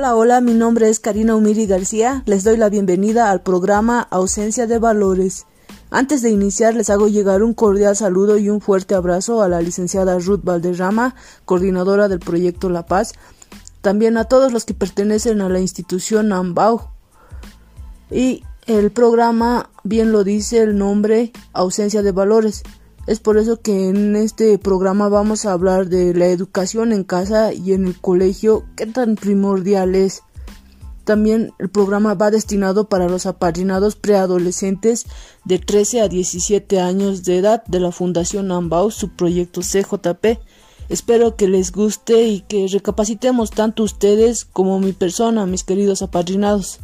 Hola, hola, mi nombre es Karina Umiri García. Les doy la bienvenida al programa Ausencia de Valores. Antes de iniciar, les hago llegar un cordial saludo y un fuerte abrazo a la licenciada Ruth Valderrama, coordinadora del proyecto La Paz, también a todos los que pertenecen a la institución AMBAU. Y el programa, bien lo dice el nombre, Ausencia de Valores. Es por eso que en este programa vamos a hablar de la educación en casa y en el colegio, qué tan primordial es. También el programa va destinado para los apadrinados preadolescentes de 13 a 17 años de edad de la Fundación Ambau, su proyecto CJP. Espero que les guste y que recapacitemos tanto ustedes como mi persona, mis queridos apadrinados.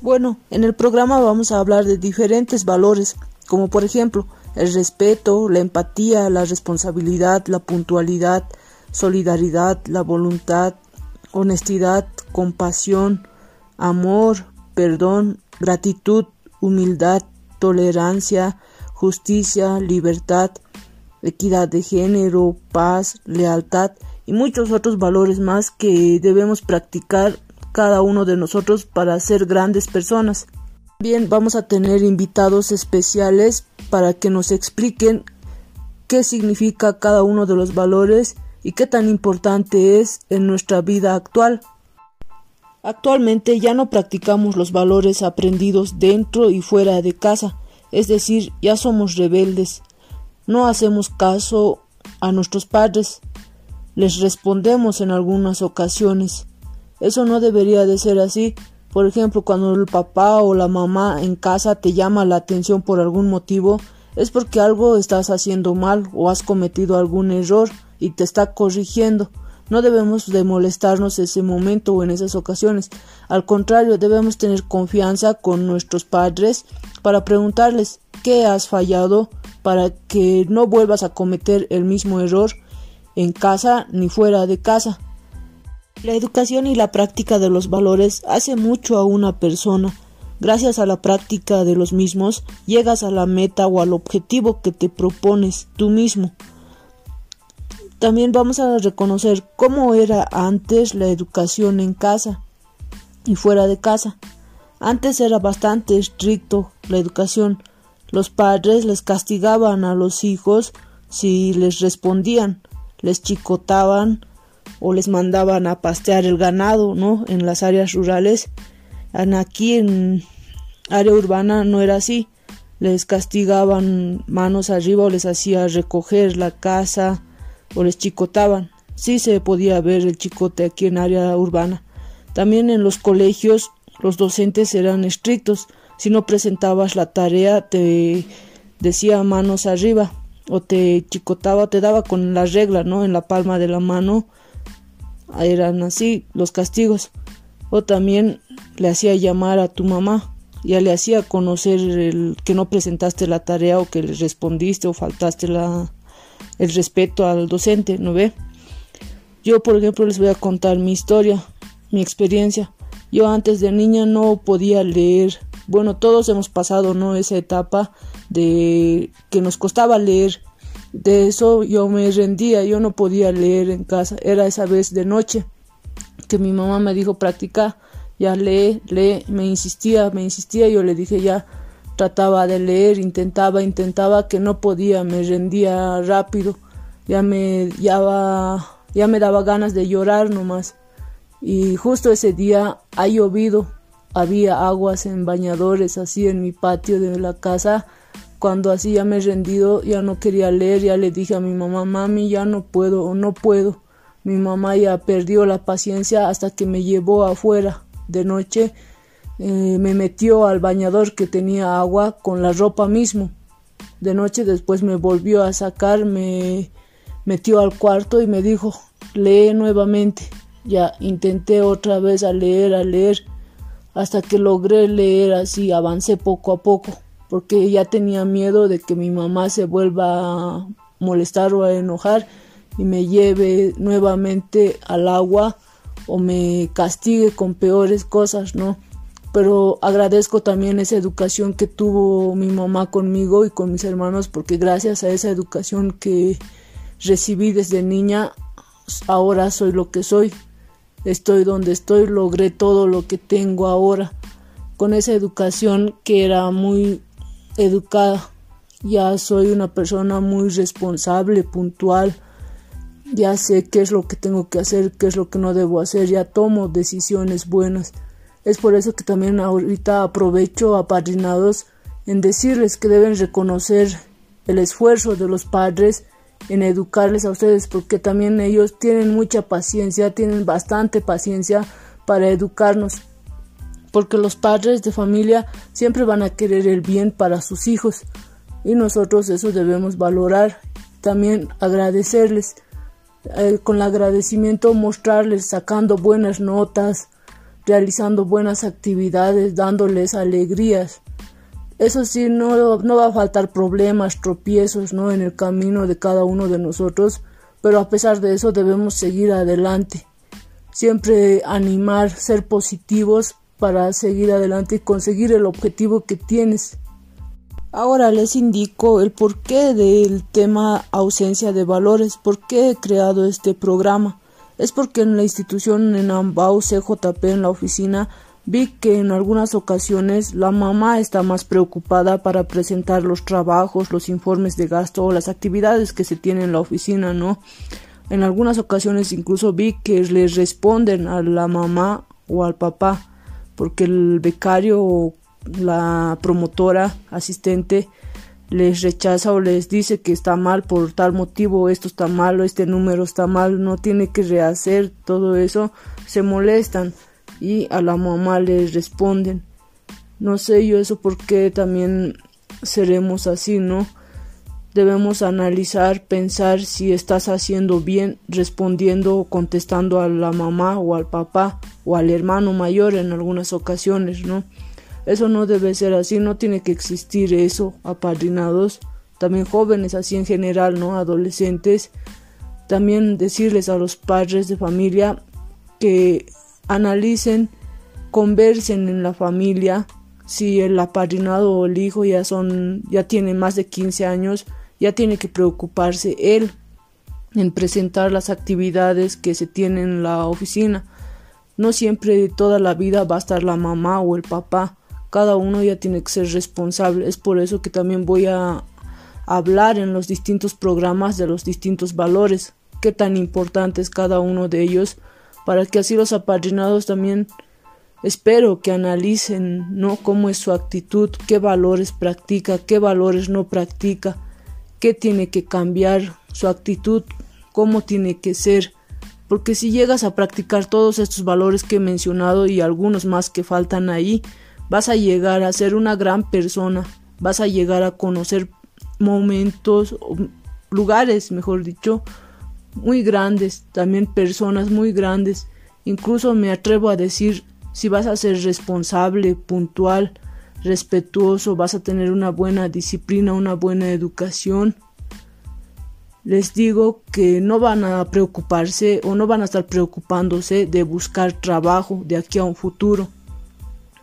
Bueno, en el programa vamos a hablar de diferentes valores, como por ejemplo el respeto, la empatía, la responsabilidad, la puntualidad, solidaridad, la voluntad, honestidad, compasión, amor, perdón, gratitud, humildad, tolerancia, justicia, libertad, equidad de género, paz, lealtad y muchos otros valores más que debemos practicar cada uno de nosotros para ser grandes personas. Bien, vamos a tener invitados especiales para que nos expliquen qué significa cada uno de los valores y qué tan importante es en nuestra vida actual. Actualmente ya no practicamos los valores aprendidos dentro y fuera de casa, es decir, ya somos rebeldes, no hacemos caso a nuestros padres, les respondemos en algunas ocasiones. Eso no debería de ser así. Por ejemplo, cuando el papá o la mamá en casa te llama la atención por algún motivo, es porque algo estás haciendo mal o has cometido algún error y te está corrigiendo. No debemos de molestarnos ese momento o en esas ocasiones. Al contrario, debemos tener confianza con nuestros padres para preguntarles qué has fallado para que no vuelvas a cometer el mismo error en casa ni fuera de casa. La educación y la práctica de los valores hace mucho a una persona. Gracias a la práctica de los mismos, llegas a la meta o al objetivo que te propones tú mismo. También vamos a reconocer cómo era antes la educación en casa y fuera de casa. Antes era bastante estricto la educación. Los padres les castigaban a los hijos si les respondían, les chicotaban o les mandaban a pastear el ganado, ¿no? En las áreas rurales. Aquí en área urbana no era así. Les castigaban manos arriba o les hacía recoger la casa o les chicotaban. Sí se podía ver el chicote aquí en área urbana. También en los colegios los docentes eran estrictos. Si no presentabas la tarea te decía manos arriba o te chicotaba, te daba con la regla, ¿no? En la palma de la mano eran así los castigos. O también le hacía llamar a tu mamá, ya le hacía conocer el que no presentaste la tarea o que le respondiste o faltaste la, el respeto al docente, ¿no ve? Yo, por ejemplo, les voy a contar mi historia, mi experiencia. Yo antes de niña no podía leer. Bueno, todos hemos pasado, ¿no? Esa etapa de que nos costaba leer. De eso yo me rendía, yo no podía leer en casa. Era esa vez de noche que mi mamá me dijo practica, ya lee, lee, me insistía, me insistía, yo le dije ya trataba de leer, intentaba, intentaba que no podía, me rendía rápido, ya me ya, ya me daba ganas de llorar nomás. Y justo ese día ha llovido, había aguas en bañadores así en mi patio de la casa. Cuando así ya me he rendido, ya no quería leer, ya le dije a mi mamá, mami, ya no puedo, no puedo. Mi mamá ya perdió la paciencia hasta que me llevó afuera de noche eh, me metió al bañador que tenía agua con la ropa mismo. De noche después me volvió a sacar, me metió al cuarto y me dijo, lee nuevamente. Ya intenté otra vez a leer, a leer, hasta que logré leer así, avancé poco a poco, porque ya tenía miedo de que mi mamá se vuelva a molestar o a enojar y me lleve nuevamente al agua o me castigue con peores cosas, ¿no? pero agradezco también esa educación que tuvo mi mamá conmigo y con mis hermanos porque gracias a esa educación que recibí desde niña ahora soy lo que soy estoy donde estoy, logré todo lo que tengo ahora, con esa educación que era muy educada. Ya soy una persona muy responsable, puntual, ya sé qué es lo que tengo que hacer, qué es lo que no debo hacer, ya tomo decisiones buenas. Es por eso que también ahorita aprovecho a padrinados en decirles que deben reconocer el esfuerzo de los padres en educarles a ustedes, porque también ellos tienen mucha paciencia, tienen bastante paciencia para educarnos, porque los padres de familia siempre van a querer el bien para sus hijos y nosotros eso debemos valorar, también agradecerles, eh, con el agradecimiento mostrarles sacando buenas notas, realizando buenas actividades, dándoles alegrías. Eso sí, no, no va a faltar problemas, tropiezos, ¿no? En el camino de cada uno de nosotros, pero a pesar de eso debemos seguir adelante. Siempre animar, ser positivos para seguir adelante y conseguir el objetivo que tienes. Ahora les indico el porqué del tema ausencia de valores, por qué he creado este programa. Es porque en la institución en Ambao CJP en la oficina vi que en algunas ocasiones la mamá está más preocupada para presentar los trabajos, los informes de gasto o las actividades que se tienen en la oficina, ¿no? En algunas ocasiones incluso vi que les responden a la mamá o al papá porque el becario la promotora asistente les rechaza o les dice que está mal por tal motivo, esto está malo, este número está mal, no tiene que rehacer todo eso, se molestan y a la mamá les responden. No sé yo eso porque también seremos así, ¿no? Debemos analizar, pensar si estás haciendo bien respondiendo o contestando a la mamá o al papá o al hermano mayor en algunas ocasiones, ¿no? Eso no debe ser así, no tiene que existir eso, apadrinados, también jóvenes así en general, ¿no? Adolescentes, también decirles a los padres de familia que analicen, conversen en la familia, si el apadrinado o el hijo ya son, ya tiene más de 15 años, ya tiene que preocuparse él en presentar las actividades que se tienen en la oficina. No siempre toda la vida va a estar la mamá o el papá. Cada uno ya tiene que ser responsable. Es por eso que también voy a hablar en los distintos programas de los distintos valores, qué tan importante es cada uno de ellos, para que así los apadrinados también espero que analicen no cómo es su actitud, qué valores practica, qué valores no practica, qué tiene que cambiar su actitud, cómo tiene que ser, porque si llegas a practicar todos estos valores que he mencionado y algunos más que faltan ahí, vas a llegar a ser una gran persona, vas a llegar a conocer momentos, lugares, mejor dicho, muy grandes, también personas muy grandes. Incluso me atrevo a decir, si vas a ser responsable, puntual, respetuoso, vas a tener una buena disciplina, una buena educación, les digo que no van a preocuparse o no van a estar preocupándose de buscar trabajo de aquí a un futuro.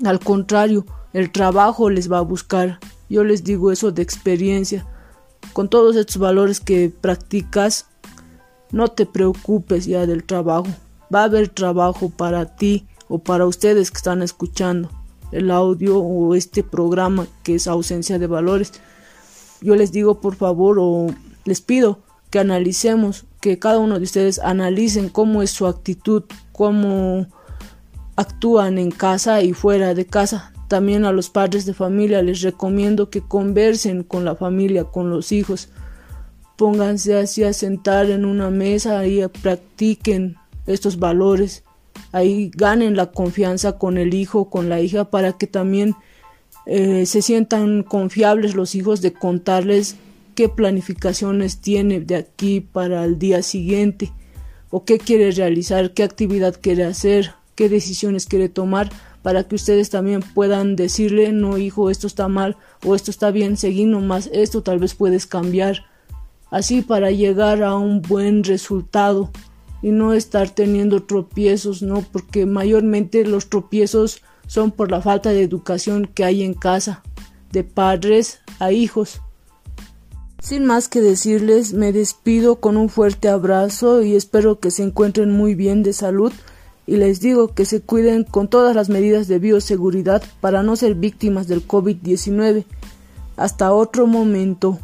Al contrario, el trabajo les va a buscar. Yo les digo eso de experiencia. Con todos estos valores que practicas, no te preocupes ya del trabajo. Va a haber trabajo para ti o para ustedes que están escuchando el audio o este programa que es ausencia de valores. Yo les digo por favor o les pido que analicemos, que cada uno de ustedes analicen cómo es su actitud, cómo actúan en casa y fuera de casa. También a los padres de familia les recomiendo que conversen con la familia, con los hijos. Pónganse así a sentar en una mesa y practiquen estos valores. Ahí ganen la confianza con el hijo, con la hija, para que también eh, se sientan confiables los hijos de contarles qué planificaciones tiene de aquí para el día siguiente o qué quiere realizar, qué actividad quiere hacer, qué decisiones quiere tomar para que ustedes también puedan decirle no hijo esto está mal o esto está bien seguí nomás esto tal vez puedes cambiar así para llegar a un buen resultado y no estar teniendo tropiezos no porque mayormente los tropiezos son por la falta de educación que hay en casa de padres a hijos sin más que decirles, me despido con un fuerte abrazo y espero que se encuentren muy bien de salud y les digo que se cuiden con todas las medidas de bioseguridad para no ser víctimas del COVID-19. Hasta otro momento.